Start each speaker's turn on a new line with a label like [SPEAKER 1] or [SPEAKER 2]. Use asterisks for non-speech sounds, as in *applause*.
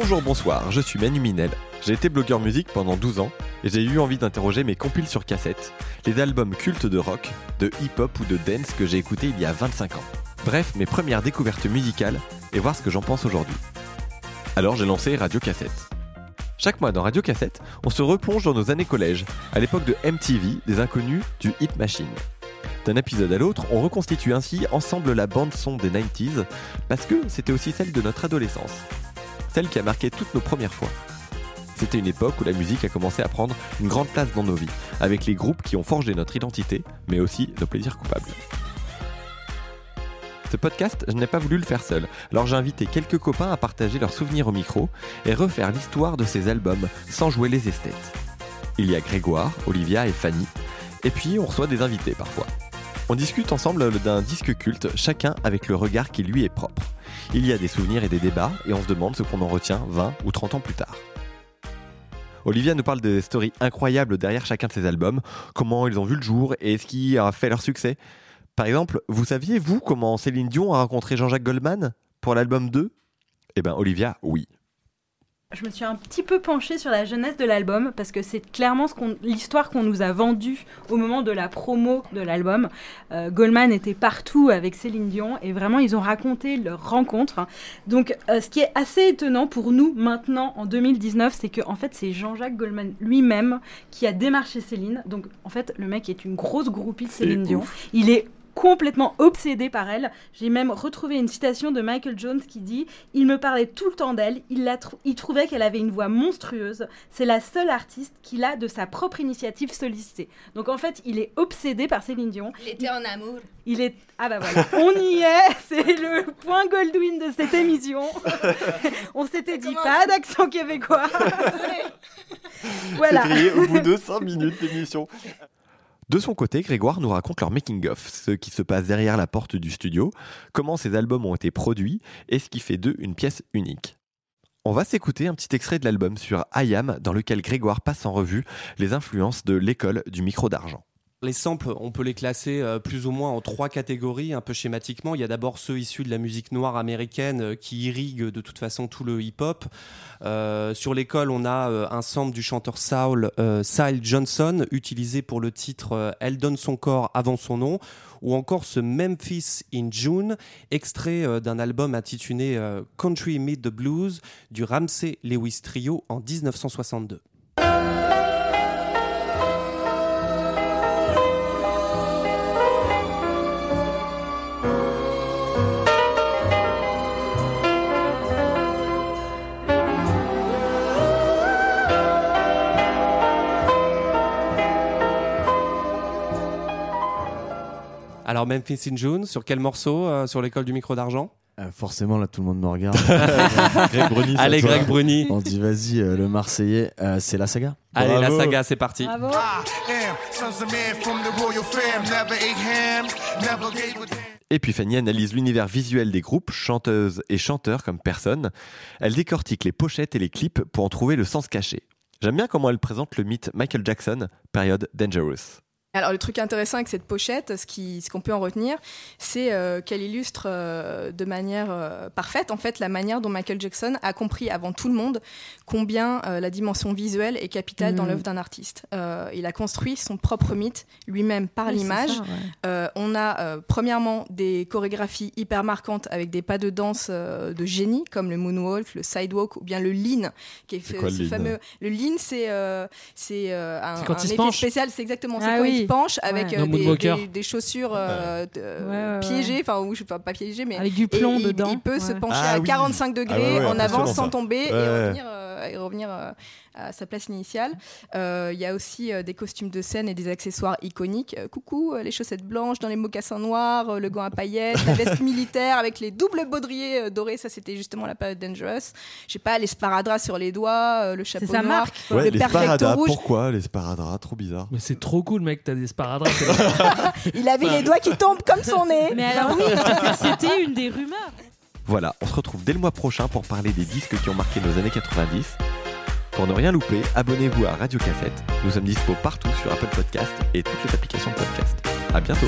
[SPEAKER 1] Bonjour, bonsoir, je suis Manu Minel. J'ai été blogueur musique pendant 12 ans et j'ai eu envie d'interroger mes compiles sur cassette, les albums cultes de rock, de hip-hop ou de dance que j'ai écoutés il y a 25 ans. Bref, mes premières découvertes musicales et voir ce que j'en pense aujourd'hui. Alors j'ai lancé Radio Cassette. Chaque mois dans Radio Cassette, on se replonge dans nos années collège, à l'époque de MTV, des inconnus, du Hit Machine. D'un épisode à l'autre, on reconstitue ainsi ensemble la bande son des 90s, parce que c'était aussi celle de notre adolescence. Celle qui a marqué toutes nos premières fois. C'était une époque où la musique a commencé à prendre une grande place dans nos vies, avec les groupes qui ont forgé notre identité, mais aussi nos plaisirs coupables. Ce podcast, je n'ai pas voulu le faire seul, alors j'ai invité quelques copains à partager leurs souvenirs au micro et refaire l'histoire de ces albums sans jouer les esthètes. Il y a Grégoire, Olivia et Fanny, et puis on reçoit des invités parfois. On discute ensemble d'un disque culte, chacun avec le regard qui lui est propre. Il y a des souvenirs et des débats, et on se demande ce qu'on en retient 20 ou 30 ans plus tard. Olivia nous parle des stories incroyables derrière chacun de ces albums, comment ils ont vu le jour et ce qui a fait leur succès. Par exemple, vous saviez, vous, comment Céline Dion a rencontré Jean-Jacques Goldman pour l'album 2 Eh bien, Olivia, oui.
[SPEAKER 2] Je me suis un petit peu penchée sur la jeunesse de l'album parce que c'est clairement l'histoire qu'on nous a vendue au moment de la promo de l'album. Euh, Goldman était partout avec Céline Dion et vraiment ils ont raconté leur rencontre. Donc euh, ce qui est assez étonnant pour nous maintenant en 2019, c'est que en fait c'est Jean-Jacques Goldman lui-même qui a démarché Céline. Donc en fait le mec est une grosse groupie de Céline Dion. Il est complètement obsédé par elle. J'ai même retrouvé une citation de Michael Jones qui dit Il me parlait tout le temps d'elle, il, il trouvait qu'elle avait une voix monstrueuse. C'est la seule artiste qu'il a de sa propre initiative sollicitée. Donc en fait, il est obsédé par Céline Dion.
[SPEAKER 3] Il était en amour.
[SPEAKER 2] Il est. Ah bah voilà, on y est *laughs* C'est le point Goldwyn de cette émission. *laughs* on s'était dit pas d'accent québécois. *laughs*
[SPEAKER 1] voilà. C'est au bout de 5 minutes d'émission. De son côté, Grégoire nous raconte leur making-of, ce qui se passe derrière la porte du studio, comment ces albums ont été produits et ce qui fait d'eux une pièce unique. On va s'écouter un petit extrait de l'album sur IAM dans lequel Grégoire passe en revue les influences de l'école du micro d'argent.
[SPEAKER 4] Les samples, on peut les classer euh, plus ou moins en trois catégories, un peu schématiquement. Il y a d'abord ceux issus de la musique noire américaine euh, qui irriguent de toute façon tout le hip-hop. Euh, sur l'école, on a un sample du chanteur Saul, Sile Johnson, utilisé pour le titre Elle donne son corps avant son nom, ou encore ce Memphis in June, extrait d'un album intitulé Country Meet the Blues du Ramsey Lewis Trio en 1962. Alors Memphis in June, sur quel morceau euh, Sur l'école du micro d'argent
[SPEAKER 5] euh, forcément, là, tout le monde me regarde. *laughs*
[SPEAKER 4] Greg Bruni, Allez, Greg Bruni.
[SPEAKER 5] On dit, vas-y, euh, le Marseillais, c'est la saga.
[SPEAKER 4] Allez, la saga, c'est parti.
[SPEAKER 2] Bravo.
[SPEAKER 1] Et puis Fanny analyse l'univers visuel des groupes, chanteuses et chanteurs comme personne. Elle décortique les pochettes et les clips pour en trouver le sens caché. J'aime bien comment elle présente le mythe Michael Jackson, période Dangerous.
[SPEAKER 3] Alors le truc intéressant avec cette pochette, ce qu'on ce qu'on peut en retenir, c'est euh, qu'elle illustre euh, de manière euh, parfaite en fait la manière dont Michael Jackson a compris avant tout le monde combien la dimension visuelle est capitale dans mm. l'œuvre d'un artiste. il a construit son propre mythe lui-même par l'image. on a premièrement des chorégraphies hyper marquantes avec des pas de danse de génie comme le moonwalk, le sidewalk ou bien le lean, qui est, ce fameux. Le lean, c'est c'est un, un effet spécial, c'est exactement ça. Ah, oui penche avec euh, des, chaussures euh, piégées, enfin, ou pas, pas piégées, mais
[SPEAKER 2] avec du plomb dedans.
[SPEAKER 3] Il, peut se pencher ah à 45 degrés ah en avant sans tomber et revenir, et revenir euh, à sa place initiale. Euh, il y a aussi euh, des costumes de scène et des accessoires iconiques. Euh, coucou, les chaussettes blanches dans les mocassins noirs, le gant à paillettes, la veste *laughs* militaire avec les doubles baudriers dorés. Ça, c'était justement la période Dangerous. Je sais pas, les sparadraps sur les doigts, le chapeau
[SPEAKER 2] sa
[SPEAKER 3] noir,
[SPEAKER 2] marque.
[SPEAKER 1] le les sparadraps, pourquoi les sparadraps? Trop bizarre.
[SPEAKER 6] Mais c'est trop cool, mec, t'as des sparadraps. *laughs*
[SPEAKER 3] Il avait les doigts qui tombent comme son nez.
[SPEAKER 2] Mais alors oui, c'était une des rumeurs.
[SPEAKER 1] Voilà, on se retrouve dès le mois prochain pour parler des disques qui ont marqué nos années 90. Pour ne rien louper, abonnez-vous à Radio Cassette. Nous sommes dispo partout sur Apple Podcast et toutes les applications podcast. À bientôt.